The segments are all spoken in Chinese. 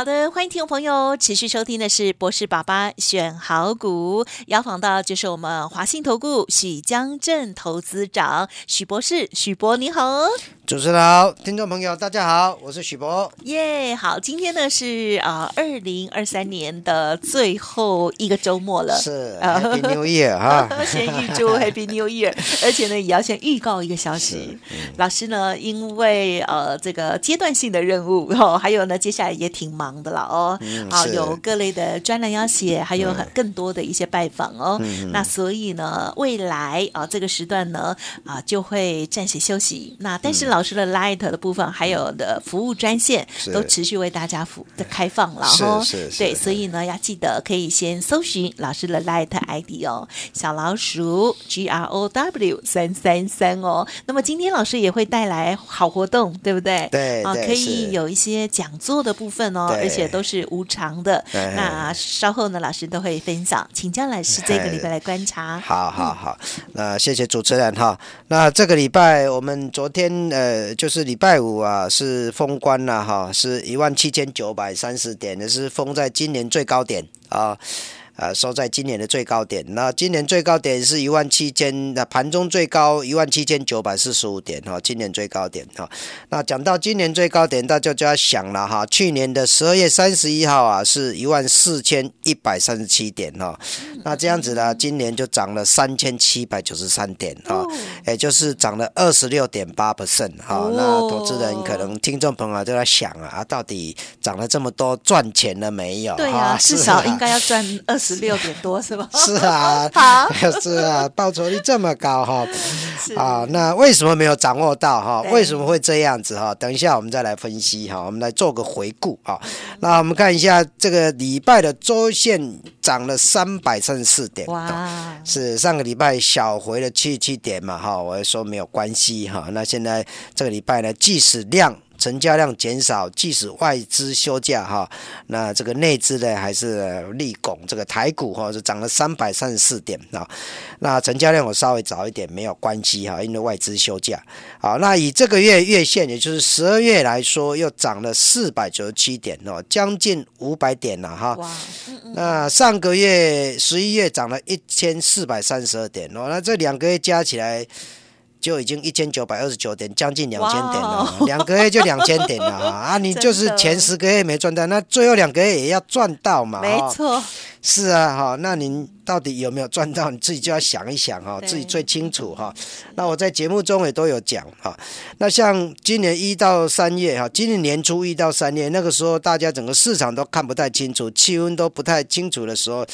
好的，欢迎听众朋友持续收听的是博士爸爸选好股，邀访到就是我们华信投顾许江镇投资长许博士，许博你好。主持人好，听众朋友大家好，我是许博。耶，好，今天呢是啊二零二三年的最后一个周末了，是 Happy New Year 哈，先预祝 Happy New Year，而且呢也要先预告一个消息，老师呢因为呃这个阶段性的任务哦，还有呢接下来也挺忙的了哦，好有各类的专栏要写，还有很更多的一些拜访哦，那所以呢未来啊这个时段呢啊就会暂时休息，那但是老。师的 Light 的部分，还有的服务专线都持续为大家服的开放了哦。对，所以呢，要记得可以先搜寻老师的 Light ID 哦，小老鼠 G R O W 三三三哦。那么今天老师也会带来好活动，对不对？对啊，可以有一些讲座的部分哦，而且都是无偿的。那稍后呢，老师都会分享，请江老师这个礼拜来观察。好好好，那谢谢主持人哈。那这个礼拜我们昨天呃。呃，就是礼拜五啊，是封关了哈，是一万七千九百三十点，也是封在今年最高点啊。呃，收在今年的最高点。那今年最高点是一万七千，那盘中最高一万七千九百四十五点哈，今年最高点哈。那讲到今年最高点，大家就要想了哈，去年的十二月三十一号啊，是一万四千一百三十七点哈。那这样子呢，今年就涨了三千七百九十三点哈，也就是涨了二十六点八 percent 哈。那投资人可能听众朋友都在想啊，到底涨了这么多，赚钱了没有？对啊，至少应该要赚二十。十六点多 是吧？是啊，是啊，报酬率这么高哈，啊，那为什么没有掌握到哈？为什么会这样子哈？等一下我们再来分析哈，我们来做个回顾啊。那我们看一下这个礼拜的周线涨了三百三十四点，哇，是上个礼拜小回了七七点嘛哈？我说没有关系哈。那现在这个礼拜呢，即使量。成交量减少，即使外资休假哈，那这个内资呢还是立拱这个台股哈，是涨了三百三十四点啊。那成交量我稍微早一点没有关系哈，因为外资休假。好，那以这个月月线，也就是十二月来说，又涨了四百九十七点哦，将近五百点了哈。那上个月十一月涨了一千四百三十二点哦，那这两个月加起来。就已经一千九百二十九点，将近两千点了，两个月就两千点了哈 啊！你就是前十个月没赚到，那最后两个月也要赚到嘛？没错，是啊哈，那您。到底有没有赚到？你自己就要想一想哈，自己最清楚哈。那我在节目中也都有讲哈。那像今年一到三月哈，今年年初一到三月那个时候，大家整个市场都看不太清楚，气温都不太清楚的时候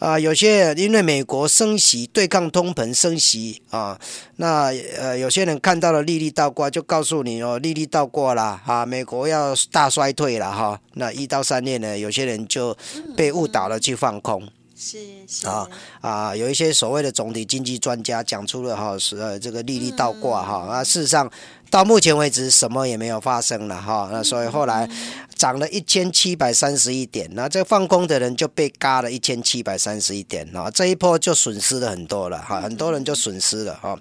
啊，有些因为美国升息对抗通膨升息啊，那呃有些人看到了利率倒挂，就告诉你哦，利率倒挂了啊，美国要大衰退了哈。那一到三月呢，有些人就被误导了去放空。是是啊啊，有一些所谓的总体经济专家讲出了哈，是呃这个利率倒挂哈啊，事实上到目前为止什么也没有发生了哈，那所以后来涨了一千七百三十一点，那这放空的人就被嘎了一千七百三十一点啊，这一波就损失了很多了哈，很多人就损失了哈。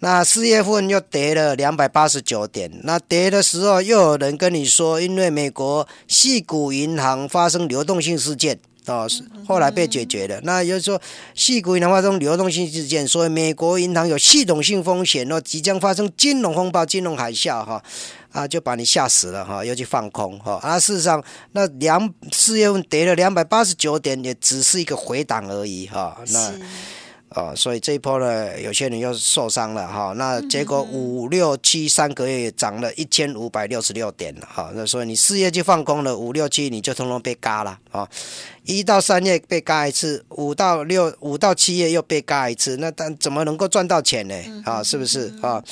那四月份又跌了两百八十九点，那跌的时候又有人跟你说，因为美国系股银行发生流动性事件。哦，是后来被解决了。那也就是说，细股银行发生流动性事件，所以美国银行有系统性风险，哦，即将发生金融风暴、金融海啸，哈，啊，就把你吓死了，哈，又去放空，哈。啊，事实上，那两四月份跌了两百八十九点，也只是一个回档而已，哈。那。哦，所以这一波呢，有些人又受伤了哈。那结果五六七三个月涨了一千五百六十六点了哈。那所以你四月就放空了，五六七你就通通被嘎了啊。一到三月被嘎一次，五到六五到七月又被嘎一次，那但怎么能够赚到钱呢？啊，是不是啊？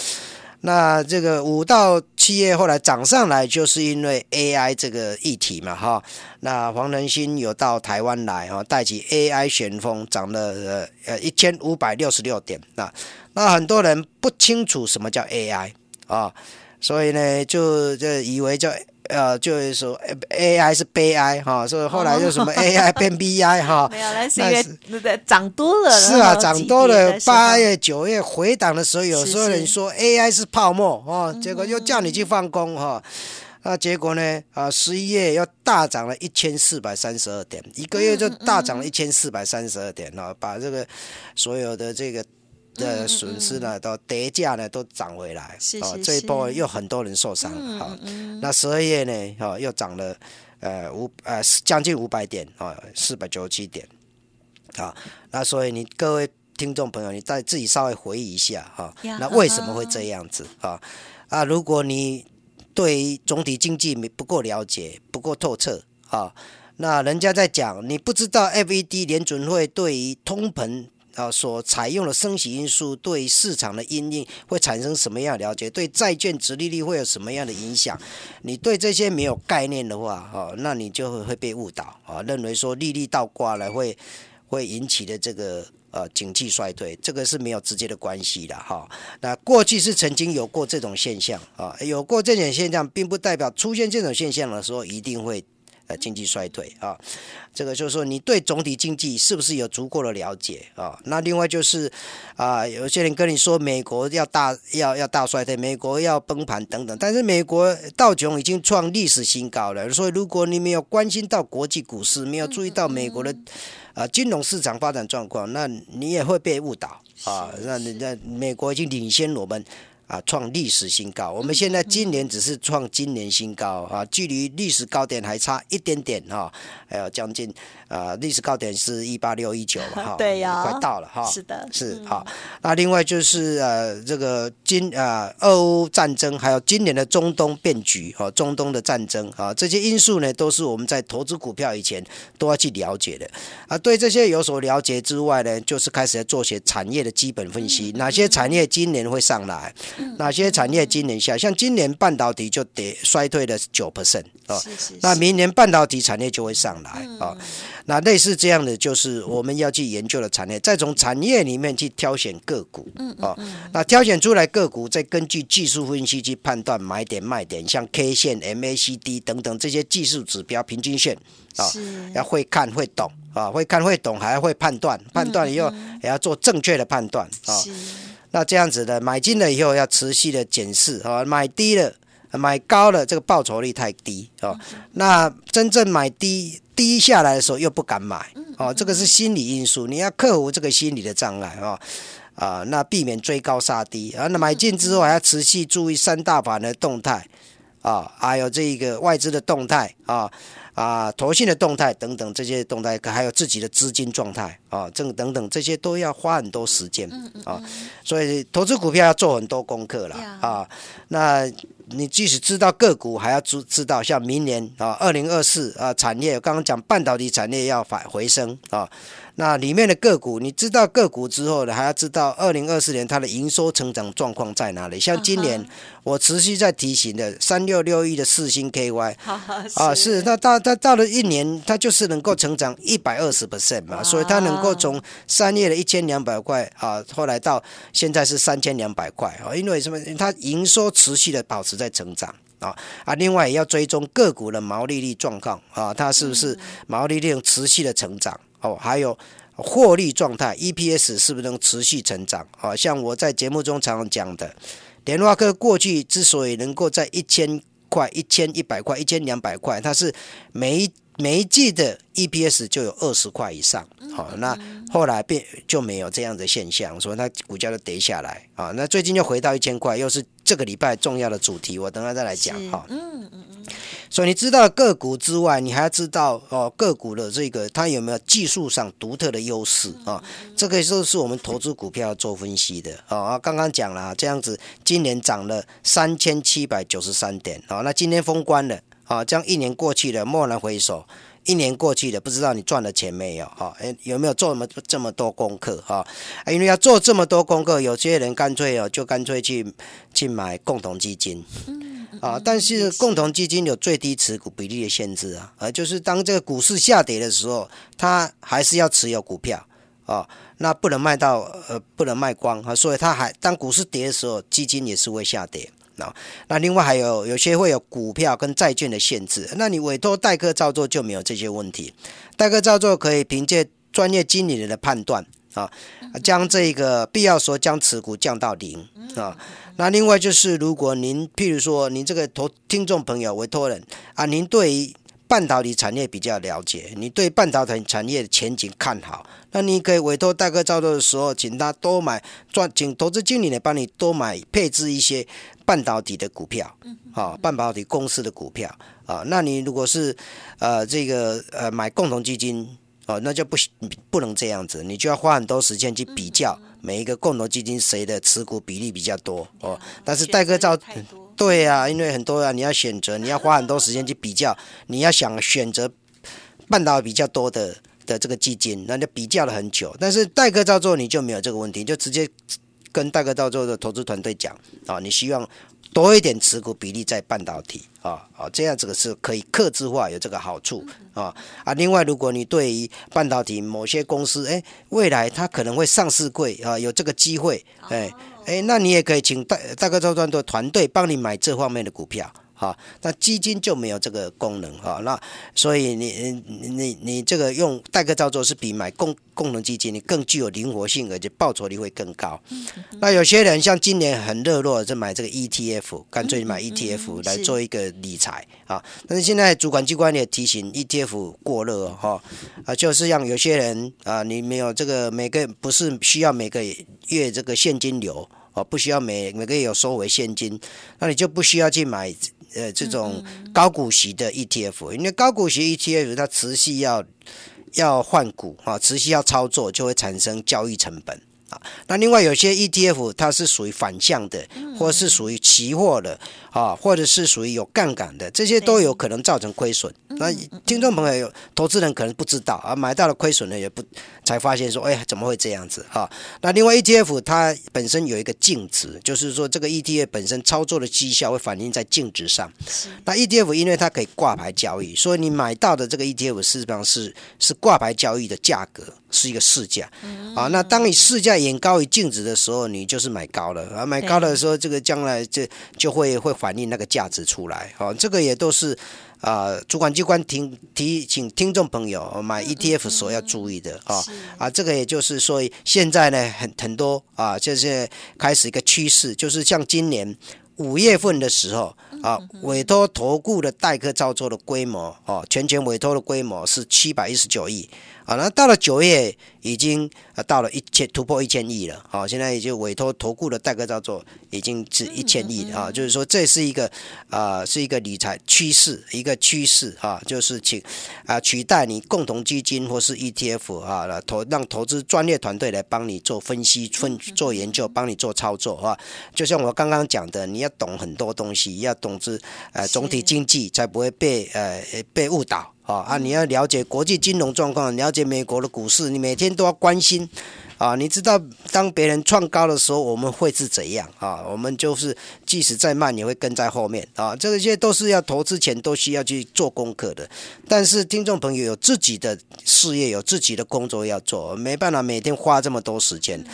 那这个五到七月后来涨上来，就是因为 AI 这个议题嘛，哈。那黄仁勋有到台湾来，哈，带起 AI 旋风，涨了呃呃一千五百六十六点。那那很多人不清楚什么叫 AI 啊，所以呢，就就以为就。呃，就是说，A I 是悲哀哈，所以后来就什么 A I 变 B I 哈，没有，那是因为涨多了，是啊，涨多了，八月九月回档的时候，有时候人说 A I 是泡沫哦，结果又叫你去放空哈，那结果呢啊，十一月又大涨了一千四百三十二点，一个月就大涨了一千四百三十二点哦，把这个所有的这个。的损失呢，都跌价呢，都涨回来。哦，这一波又很多人受伤。好，那十二月呢，哦，又涨了呃五呃将近五百点啊，四百九十七点。好，那所以你各位听众朋友，你再自己稍微回忆一下哈，那为什么会这样子啊？啊，如果你对总体经济没不够了解、不够透彻啊，那人家在讲，你不知道 FED 联准会对于通膨。啊，所采用的升息因素对市场的阴影会产生什么样的了解？对债券殖利率会有什么样的影响？你对这些没有概念的话，哈，那你就会会被误导啊，认为说利率倒挂了会会引起的这个呃经济衰退，这个是没有直接的关系的哈。那过去是曾经有过这种现象啊，有过这种现象，并不代表出现这种现象的时候一定会。呃，经济衰退啊，这个就是说，你对总体经济是不是有足够的了解啊？那另外就是啊，有些人跟你说美国要大要要大衰退，美国要崩盘等等，但是美国道琼已经创历史新高了，所以如果你没有关心到国际股市，没有注意到美国的啊金融市场发展状况，那你也会被误导啊。那那美国已经领先我们。啊，创历史新高！我们现在今年只是创今年新高啊，距离历史高点还差一点点哈，还有将近。啊，历史高点是一八六一九了 哈，对呀，快到了哈，是的，是好。那另外就是呃，这个今啊，俄乌战争，还有今年的中东变局哈，中东的战争啊，这些因素呢，都是我们在投资股票以前都要去了解的。啊。对这些有所了解之外呢，就是开始要做些产业的基本分析，哪些产业今年会上来，哪些产业今年下，像今年半导体就跌衰退了九 percent 啊，那明年半导体产业就会上来啊。那类似这样的，就是我们要去研究的产业，再从产业里面去挑选个股，嗯，哦，那挑选出来个股，再根据技术分析去判断买点卖点，像 K 线、MACD 等等这些技术指标、平均线，啊，要会看会懂啊，会看会懂，还要会判断，判断以后也要做正确的判断啊。那这样子的买进了以后要持续的检视啊，买低了、买高了，这个报酬率太低啊。那真正买低。低下来的时候又不敢买，哦，这个是心理因素，你要克服这个心理的障碍啊，啊，那避免追高杀低啊，那买进之后还要持续注意三大盘的动态啊，还有这个外资的动态啊，啊，投信的动态等等这些动态，还有自己的资金状态啊，这等等这些都要花很多时间啊，所以投资股票要做很多功课了啊，那。你即使知道个股，还要知知道像明年啊，二零二四啊，产业刚刚讲半导体产业要反回升啊。那里面的个股，你知道个股之后呢，还要知道二零二四年它的营收成长状况在哪里？像今年我持续在提醒的三六六一的四星 KY，啊是，那到它到了一年，它就是能够成长一百二十 percent 嘛，所以它能够从三月的一千两百块啊，后来到现在是三千两百块啊，因为什么？它营收持续的保持在成长啊啊，另外也要追踪个股的毛利率状况啊，它是不是毛利率持续的成长？哦，还有获利状态，EPS 是不是能持续成长？啊，像我在节目中常常讲的，联发科过去之所以能够在一千块、一千一百块、一千两百块，它是每一每一季的 EPS 就有二十块以上。好，那后来变就没有这样的现象，所以它股价就跌下来。啊，那最近又回到一千块，又是这个礼拜重要的主题，我等下再来讲。哈，嗯嗯嗯。所以你知道个股之外，你还要知道哦个股的这个它有没有技术上独特的优势啊？这个就是我们投资股票要做分析的啊。刚刚讲了这样子，今年涨了三千七百九十三点好，那今天封关了啊，这样一年过去了，蓦然回首。一年过去了，不知道你赚了钱没有？哈，哎，有没有做这么这么多功课？哈，因为要做这么多功课，有些人干脆哦，就干脆去去买共同基金。啊，但是共同基金有最低持股比例的限制啊，啊，就是当这个股市下跌的时候，它还是要持有股票啊，那不能卖到呃，不能卖光啊，所以它还当股市跌的时候，基金也是会下跌那。那另外还有有些会有股票跟债券的限制，那你委托代客操作就没有这些问题，代客操作可以凭借专业经理人的判断啊，将这个必要时候将持股降到零啊。那另外就是，如果您譬如说您这个投听众朋友委托人啊，您对于半导体产业比较了解，你对半导体产业的前景看好，那你可以委托代客操作的时候，请他多买赚，请投资经理呢帮你多买配置一些半导体的股票，啊，半导体公司的股票啊。那你如果是呃这个呃买共同基金。哦，那就不行，不能这样子，你就要花很多时间去比较每一个共同基金谁的持股比例比较多哦。但是代客照，对呀，因为很多啊，你要选择，你要花很多时间去比较，你要想选择半导体比较多的的这个基金，那就比较了很久。但是代客照做你就没有这个问题，就直接跟代客照做的投资团队讲啊，你希望。多一点持股比例在半导体啊啊，这样这个是可以克制化，有这个好处啊啊。另外，如果你对于半导体某些公司，哎，未来它可能会上市贵啊，有这个机会，哎哎，那你也可以请大大哥周专的团队帮你买这方面的股票。好，那基金就没有这个功能哈，那所以你你你你这个用代客操作是比买共共同基金你更具有灵活性，而且报酬率会更高。那有些人像今年很热络，就买这个 ETF，干脆买 ETF 来做一个理财啊。但是现在主管机关也提醒 ETF 过热哈，啊，就是让有些人啊，你没有这个每个不是需要每个月这个现金流哦，不需要每每个月有收回现金，那你就不需要去买。呃，这种高股息的 ETF，因为高股息 ETF 它持续要要换股哈，持续要操作，就会产生交易成本。啊，那另外有些 ETF 它是属于反向的，或是属于期货的，啊，或者是属于有杠杆的，这些都有可能造成亏损。那听众朋友、投资人可能不知道啊，买到了亏损呢，也不才发现说，哎，怎么会这样子？哈，那另外 ETF 它本身有一个净值，就是说这个 ETF 本身操作的绩效会反映在净值上。那 ETF 因为它可以挂牌交易，所以你买到的这个 ETF 事实上是是挂牌交易的价格。是一个市价，啊，那当你市价远高于净值的时候，你就是买高了。啊，买高的时候，这个将来这就会会反映那个价值出来，啊，这个也都是啊，主管机关提提醒听众朋友买 ETF 所要注意的啊，啊，这个也就是说，现在呢很很多啊，就是开始一个趋势，就是像今年五月份的时候啊，委托投顾的代客操作的规模哦，全权委托的规模是七百一十九亿。好，那到了九月，已经呃到了一千突破一千亿了。好，现在已经委托投顾的代客操作已经是一千亿啊，就是说这是一个啊是一个理财趋势，一个趋势啊，就是请啊取代你共同基金或是 ETF 啊，来投让投资专业团队来帮你做分析、分做研究，帮你做操作啊。就像我刚刚讲的，你要懂很多东西，要懂知呃总体经济，才不会被呃被误导。啊啊！你要了解国际金融状况，了解美国的股市，你每天都要关心啊！你知道当别人创高的时候，我们会是怎样啊？我们就是即使再慢，也会跟在后面啊！这些都是要投资前都需要去做功课的。但是听众朋友有自己的事业，有自己的工作要做，没办法每天花这么多时间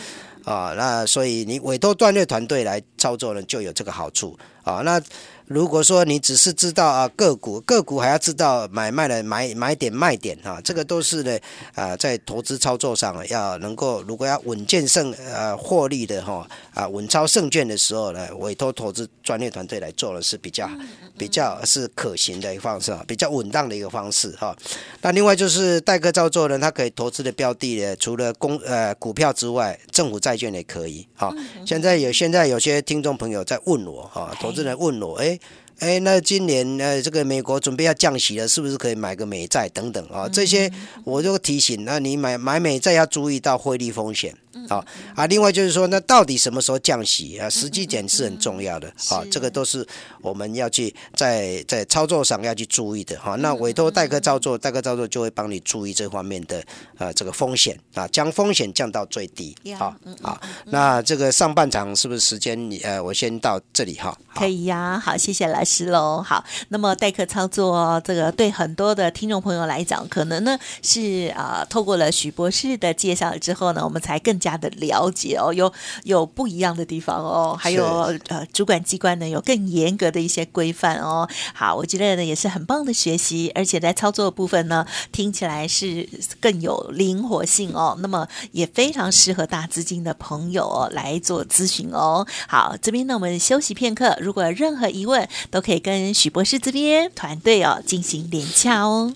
啊！那所以你委托专业团队来操作呢，就有这个好处啊！那。如果说你只是知道啊个股，个股还要知道买卖的买买点卖点哈，这个都是呢啊在投资操作上要能够，如果要稳健胜呃获利的哈啊稳操胜券的时候呢，委托投资专业团队来做的是比较比较是可行的一个方式，比较稳当的一个方式哈。那另外就是代客操作呢，它可以投资的标的呢，除了公呃股票之外，政府债券也可以哈。现在有现在有些听众朋友在问我哈，投资人问我哎。哎，那今年呃这个美国准备要降息了，是不是可以买个美债等等啊？这些我就提醒，那你买买美债要注意到汇率风险。好啊，另外就是说，那到底什么时候降息啊？时机点是很重要的啊，这个都是我们要去在在操作上要去注意的哈。那委托代客操作，代客操作就会帮你注意这方面的呃这个风险啊，将风险降到最低。好，好，那这个上半场是不是时间？呃，我先到这里哈。可以呀，好，谢谢老师喽。好，那么代客操作这个对很多的听众朋友来讲，可能呢是啊，透过了许博士的介绍之后呢，我们才更加的了解哦，有有不一样的地方哦，还有呃，主管机关呢有更严格的一些规范哦。好，我觉得呢也是很棒的学习，而且在操作部分呢，听起来是更有灵活性哦。那么也非常适合大资金的朋友哦来做咨询哦。好，这边呢我们休息片刻。如果有任何疑问，都可以跟许博士这边团队哦进行连洽哦。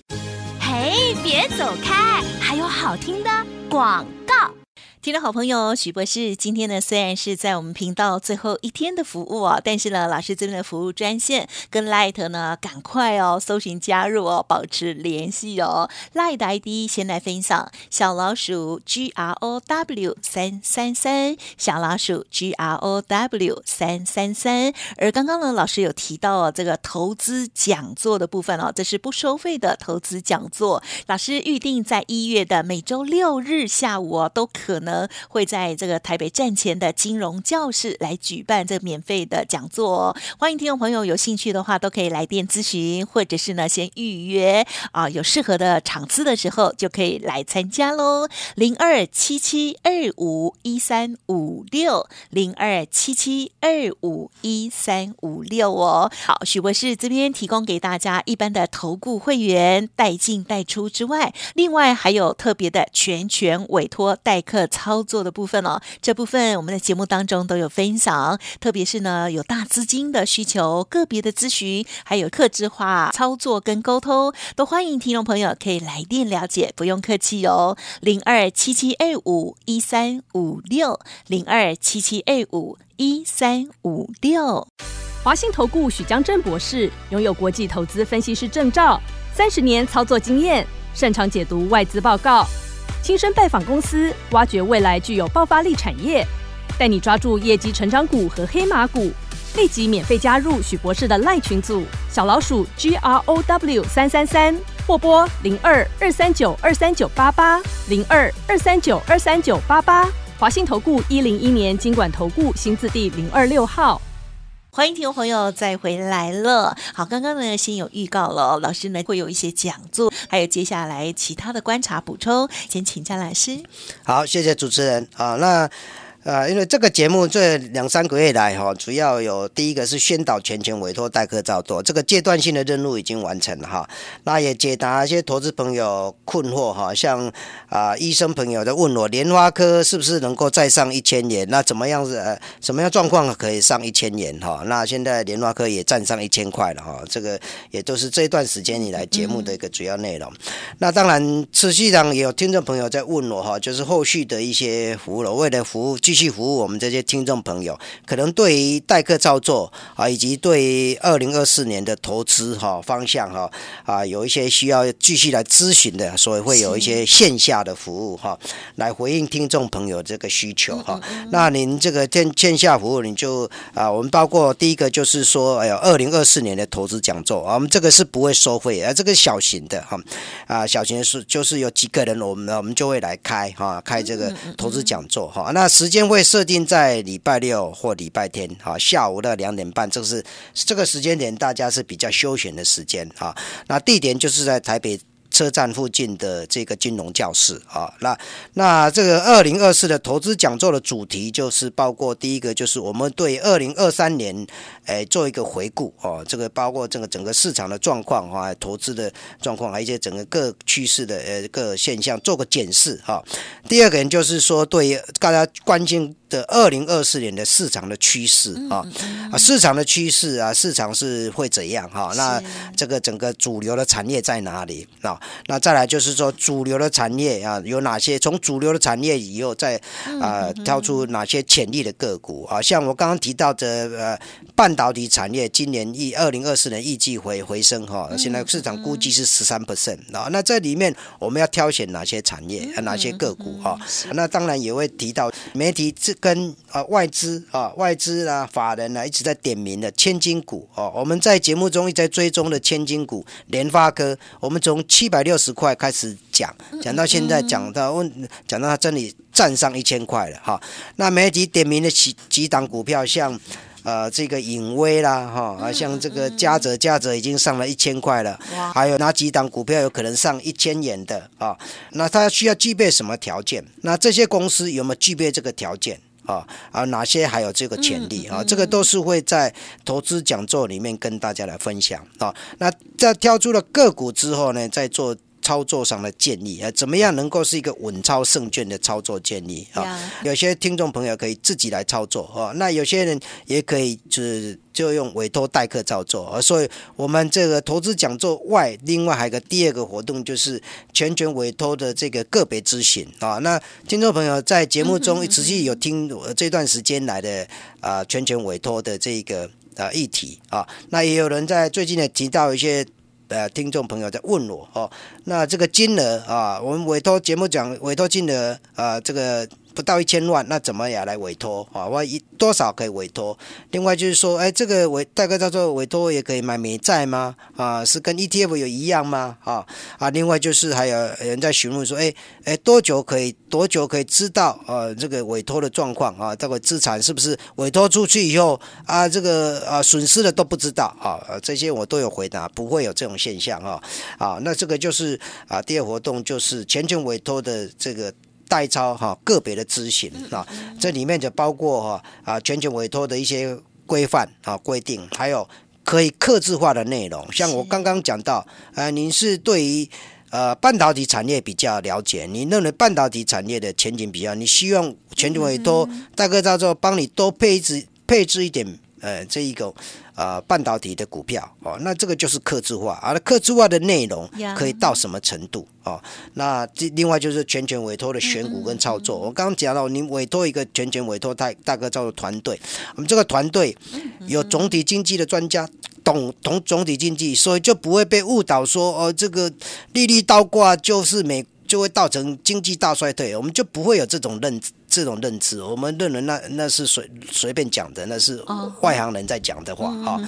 嘿，别走开，还有好听的广告。听众好朋友许博士，今天呢虽然是在我们频道最后一天的服务哦，但是呢老师这边的服务专线跟 Light 呢赶快哦搜寻加入哦，保持联系哦。Light ID 先来分享小老鼠 G R O W 三三三，小老鼠 G R O W 三三三。而刚刚呢老师有提到哦这个投资讲座的部分哦，这是不收费的投资讲座，老师预定在一月的每周六日下午哦都可能。会在这个台北站前的金融教室来举办这个免费的讲座，欢迎听众朋友有兴趣的话都可以来电咨询，或者是呢先预约啊，有适合的场次的时候就可以来参加喽。零二七七二五一三五六零二七七二五一三五六哦。好，许博士这边提供给大家一般的投顾会员带进带出之外，另外还有特别的全权委托代客。操作的部分哦，这部分我们在节目当中都有分享，特别是呢有大资金的需求、个别的咨询，还有客制化操作跟沟通，都欢迎听众朋友可以来电了解，不用客气哦。零二七七二五一三五六，零二七七二五一三五六。华信投顾许江正博士拥有国际投资分析师证照，三十年操作经验，擅长解读外资报告。亲身拜访公司，挖掘未来具有爆发力产业，带你抓住业绩成长股和黑马股。立即免费加入许博士的赖群组，小老鼠 G R O W 三三三，或拨零二二三九二三九八八零二二三九二三九八八。华信投顾一零一年经管投顾新字第零二六号。欢迎听众朋友再回来了。好，刚刚呢先有预告了，老师呢会有一些讲座，还有接下来其他的观察补充，先请教老师。好，谢谢主持人。好，那。啊，因为这个节目这两三个月来哈，主要有第一个是宣导全权委托代客照做，这个阶段性的任务已经完成了哈。那也解答一些投资朋友困惑哈，像啊医生朋友在问我莲花科是不是能够再上一千元？那怎么样子呃什么样状况可以上一千元哈？那现在莲花科也站上一千块了哈，这个也都是这一段时间以来节目的一个主要内容。那当然持续上也有听众朋友在问我哈，就是后续的一些服务了，为了服务。继续服务我们这些听众朋友，可能对于代客操作啊，以及对二零二四年的投资哈方向哈啊，有一些需要继续来咨询的，所以会有一些线下的服务哈，来回应听众朋友这个需求哈。那您这个线线下服务，你就啊，我们包括第一个就是说，哎呀，二零二四年的投资讲座啊，我们这个是不会收费，而这个小型的哈啊，小型是就是有几个人，我们我们就会来开哈，开这个投资讲座哈。那时间。因为设定在礼拜六或礼拜天，哈，下午的两点半，这是这个时间点，大家是比较休闲的时间，哈。那地点就是在台北。车站附近的这个金融教室啊，那那这个二零二四的投资讲座的主题就是包括第一个就是我们对二零二三年诶做一个回顾哦，这个包括这个整个市场的状况哈，投资的状况，还有一些整个各趋势的呃各现象做个检视哈。第二个人就是说对大家关心的二零二四年的市场的趋势啊啊市场的趋势啊市场是会怎样哈？那这个整个主流的产业在哪里啊？那再来就是说主流的产业啊，有哪些？从主流的产业以后再啊挑出哪些潜力的个股啊？像我刚刚提到的呃半导体产业，今年预二零二四年预计回回升哈，现在市场估计是十三 percent 啊。那这里面我们要挑选哪些产业、啊哪些个股哈？那当然也会提到媒体这跟啊外资啊外资啊法人啊一直在点名的千金股哦。我们在节目中一直在追踪的千金股联发科，我们从七百六十块开始讲，讲到现在讲到问讲到它这里站上一千块了哈。那媒体点名的几几档股票像。呃，这个影威啦，哈，啊，像这个嘉泽，嘉泽已经上了一千块了，还有哪几档股票有可能上一千元的啊？那它需要具备什么条件？那这些公司有没有具备这个条件啊？啊，哪些还有这个潜力啊？这个都是会在投资讲座里面跟大家来分享啊。那在挑出了个股之后呢，再做。操作上的建议啊，怎么样能够是一个稳操胜券的操作建议啊？有些听众朋友可以自己来操作哦，那有些人也可以就是就用委托代客操作啊。所以，我们这个投资讲座外，另外还有个第二个活动，就是全权委托的这个个别咨询啊。那听众朋友在节目中持续有听这段时间来的啊，全权委托的这个啊议题啊，那也有人在最近呢提到一些。呃，听众朋友在问我哦，那这个金额啊，我们委托节目讲委托金额啊，这个。不到一千万，那怎么也来委托啊？我一多少可以委托？另外就是说，哎，这个委大概叫做委托也可以买美债吗？啊，是跟 ETF 有一样吗？啊啊，另外就是还有人在询问说，哎哎，多久可以多久可以知道啊？这个委托的状况啊，这个资产是不是委托出去以后啊，这个啊损失的都不知道啊？这些我都有回答，不会有这种现象啊啊，那这个就是啊，第二活动就是全权委托的这个。代操哈个别的咨询啊，这里面就包括哈啊全权委托的一些规范啊规定，还有可以克制化的内容。像我刚刚讲到，呃，您是对于呃半导体产业比较了解，你认为半导体产业的前景比较，你希望全权委托大哥到时候帮你多配置配置一点呃这一个。啊，半导体的股票哦，那这个就是客制化，而客制化的内容可以到什么程度哦？那这另外就是全权委托的选股跟操作。我刚刚讲到，您委托一个全权委托大大哥叫做团队，我们这个团队有总体经济的专家，懂懂总体经济，所以就不会被误导说哦，这个利率倒挂就是美就会造成经济大衰退，我们就不会有这种认知。这种认知，我们认为那那是随随便讲的，那是外行人在讲的话啊。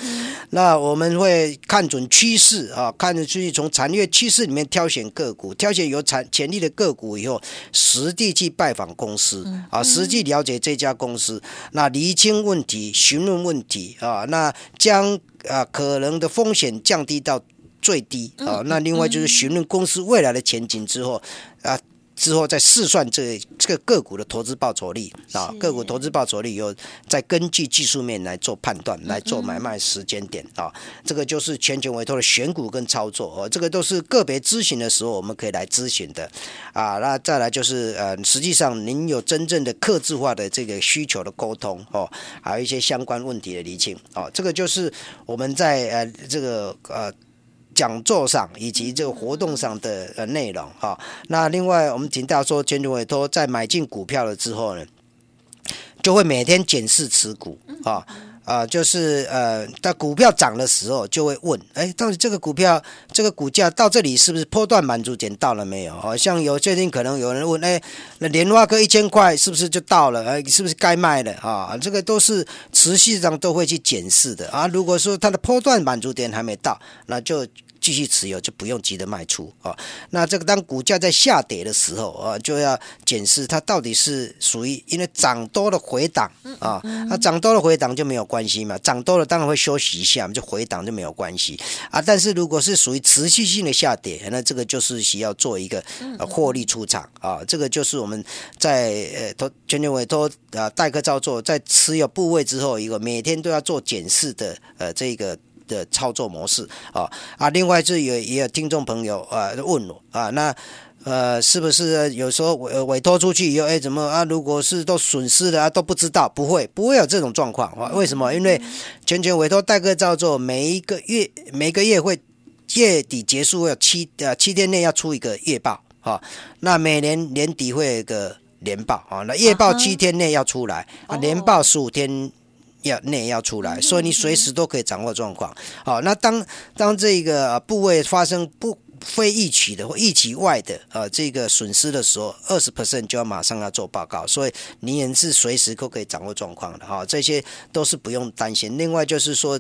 那我们会看准趋势啊，看准趋势，从产业趋势里面挑选个股，挑选有产潜力的个股以后，实地去拜访公司啊，实际了解这家公司，那厘清问题，询问问题啊，那将啊可能的风险降低到最低啊。那另外就是询问公司未来的前景之后啊。之后再试算这这个个股的投资报酬率啊，个股投资报酬率以后再根据技术面来做判断，来做买卖时间点啊，这个就是全权委托的选股跟操作哦，这个都是个别咨询的时候我们可以来咨询的啊。那再来就是呃，实际上您有真正的克制化的这个需求的沟通哦，还有一些相关问题的厘清哦，这个就是我们在呃这个呃。讲座上以及这个活动上的呃内容哈，那另外我们听到说，全权委托在买进股票了之后呢，就会每天检视持股啊啊，就是呃，在股票涨的时候就会问，哎，到底这个股票这个股价到这里是不是波段满足点到了没有？好像有最近可能有人问，哎，那莲花哥一千块是不是就到了？哎，是不是该卖了啊？这个都是持续上都会去检视的啊。如果说它的波段满足点还没到，那就。继续持有就不用急着卖出啊。那这个当股价在下跌的时候啊，就要检视它到底是属于因为涨多了回档啊，那涨多了回档就没有关系嘛。涨多了当然会休息一下，就回档就没有关系啊。但是如果是属于持续性的下跌，那这个就是需要做一个获利出场啊。这个就是我们在呃投全权委托啊代客照做，在持有部位之后，一个每天都要做检视的呃这个。的操作模式啊啊，另外是有也有听众朋友啊问我啊，那呃是不是有时候委委托出去以后，哎怎么啊？如果是都损失了啊，都不知道，不会不会有这种状况啊？为什么？因为全权委托代客操作，每一个月每个月会月底结束要七呃七天内要出一个月报哈，那每年年底会有一个年报啊，那月报七天内要出来啊，年报十五天要内要出来，所以你随时都可以掌握状况。好，那当当这个部位发生不非预期的或预期外的呃这个损失的时候，二十 percent 就要马上要做报告，所以你也是随时都可以掌握状况的哈，这些都是不用担心。另外就是说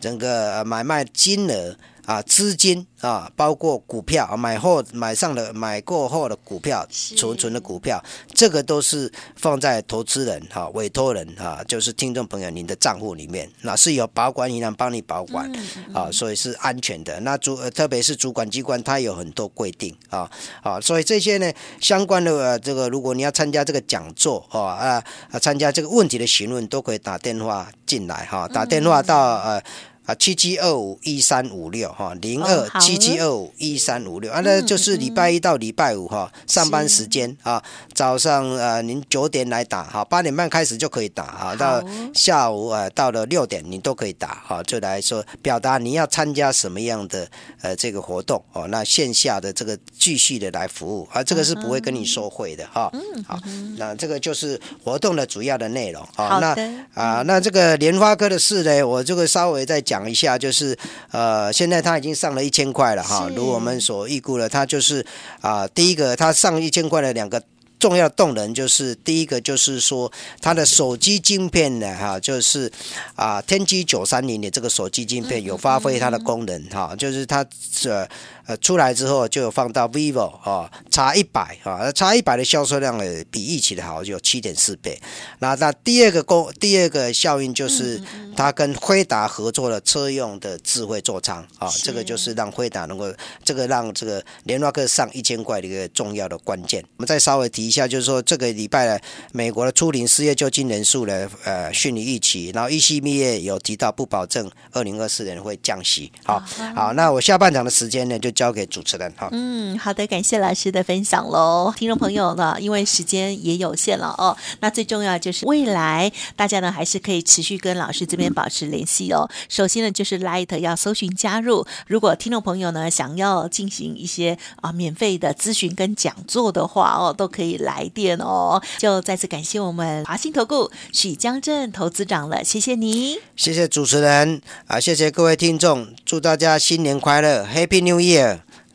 整个买卖金额。啊，资金啊，包括股票啊买后买上的买过后的股票，存存的股票，这个都是放在投资人哈委托人哈，就是听众朋友您的账户里面，那是由保管银行帮你保管啊，所以是安全的。那主特别是主管机关，它有很多规定啊啊，所以这些呢相关的这个，如果你要参加这个讲座啊啊啊，参加这个问题的询问，都可以打电话进来哈，打电话到呃。啊，七七二五一三五六哈，零二七七二五一三五六。啊，那就是礼拜一到礼拜五哈，上班时间啊，早上呃您九点来打哈，八点半开始就可以打哈，到下午呃到了六点你都可以打哈，就来说表达你要参加什么样的呃这个活动哦，那线下的这个继续的来服务啊，这个是不会跟你收费的哈，好，那这个就是活动的主要的内容啊，那啊那这个莲花科的事呢，我这个稍微再讲。讲一下，就是呃，现在它已经上了一千块了哈，如我们所预估的，它就是啊，第一个它上一千块的两个重要动能，就是第一个就是说它的手机晶片呢哈，就是啊，天玑九三零的这个手机晶片有发挥它的功能哈，就是它这。呃，出来之后就有放到 vivo 啊，差一百啊，差一百的销售量呢，比预期的好，有七点四倍。那那第二个功，第二个效应就是它跟辉达合作了车用的智慧座舱啊，这个就是让辉达能够这个让这个联发科上一千块的一个重要的关键。我们再稍微提一下，就是说这个礼拜呢，美国的初领失业救济人数呢，呃，逊于预期。然后一西密业有提到不保证二零二四年会降息。好，好，那我下半场的时间呢，就。交给主持人哈。嗯，好的，感谢老师的分享喽。听众朋友呢，因为时间也有限了哦，那最重要就是未来大家呢还是可以持续跟老师这边保持联系哦。首先呢，就是 Light 要搜寻加入。如果听众朋友呢想要进行一些啊免费的咨询跟讲座的话哦，都可以来电哦。就再次感谢我们华信投顾许江镇投资长了，谢谢你，谢谢主持人啊，谢谢各位听众，祝大家新年快乐，Happy New Year！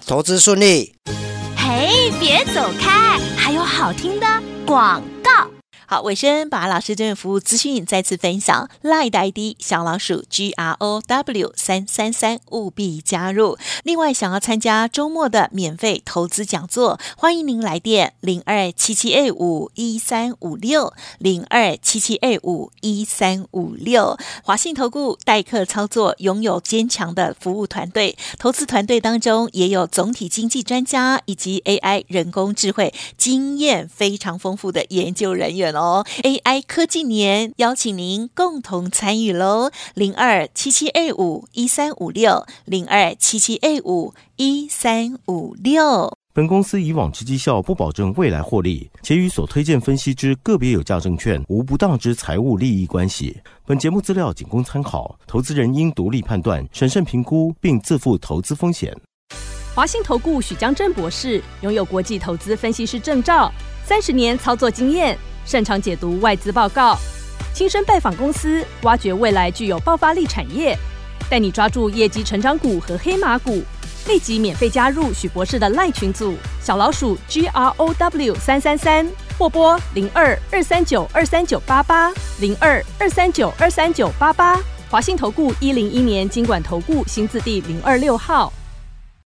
投资顺利。嘿，别走开，还有好听的广告。好，尾声把老师这边服务资讯再次分享，Line ID 小老鼠 G R O W 三三三，务必加入。另外，想要参加周末的免费投资讲座，欢迎您来电零二七七 A 五一三五六零二七七 A 五一三五六。华信投顾代客操作，拥有坚强的服务团队，投资团队当中也有总体经济专家以及 AI 人工智慧经验非常丰富的研究人员哦。哦，AI 科技年邀请您共同参与喽，零二七七 A 五一三五六零二七七 A 五一三五六。本公司以往之绩效不保证未来获利，且与所推荐分析之个别有价证券无不当之财务利益关系。本节目资料仅供参考，投资人应独立判断、审慎评估，并自负投资风险。华信投顾许江正博士拥有国际投资分析师证照，三十年操作经验。擅长解读外资报告，亲身拜访公司，挖掘未来具有爆发力产业，带你抓住业绩成长股和黑马股。立即免费加入许博士的赖群组，小老鼠 G R O W 三三三，或拨零二二三九二三九八八零二二三九二三九八八。华信投顾一零一年经管投顾新字第零二六号。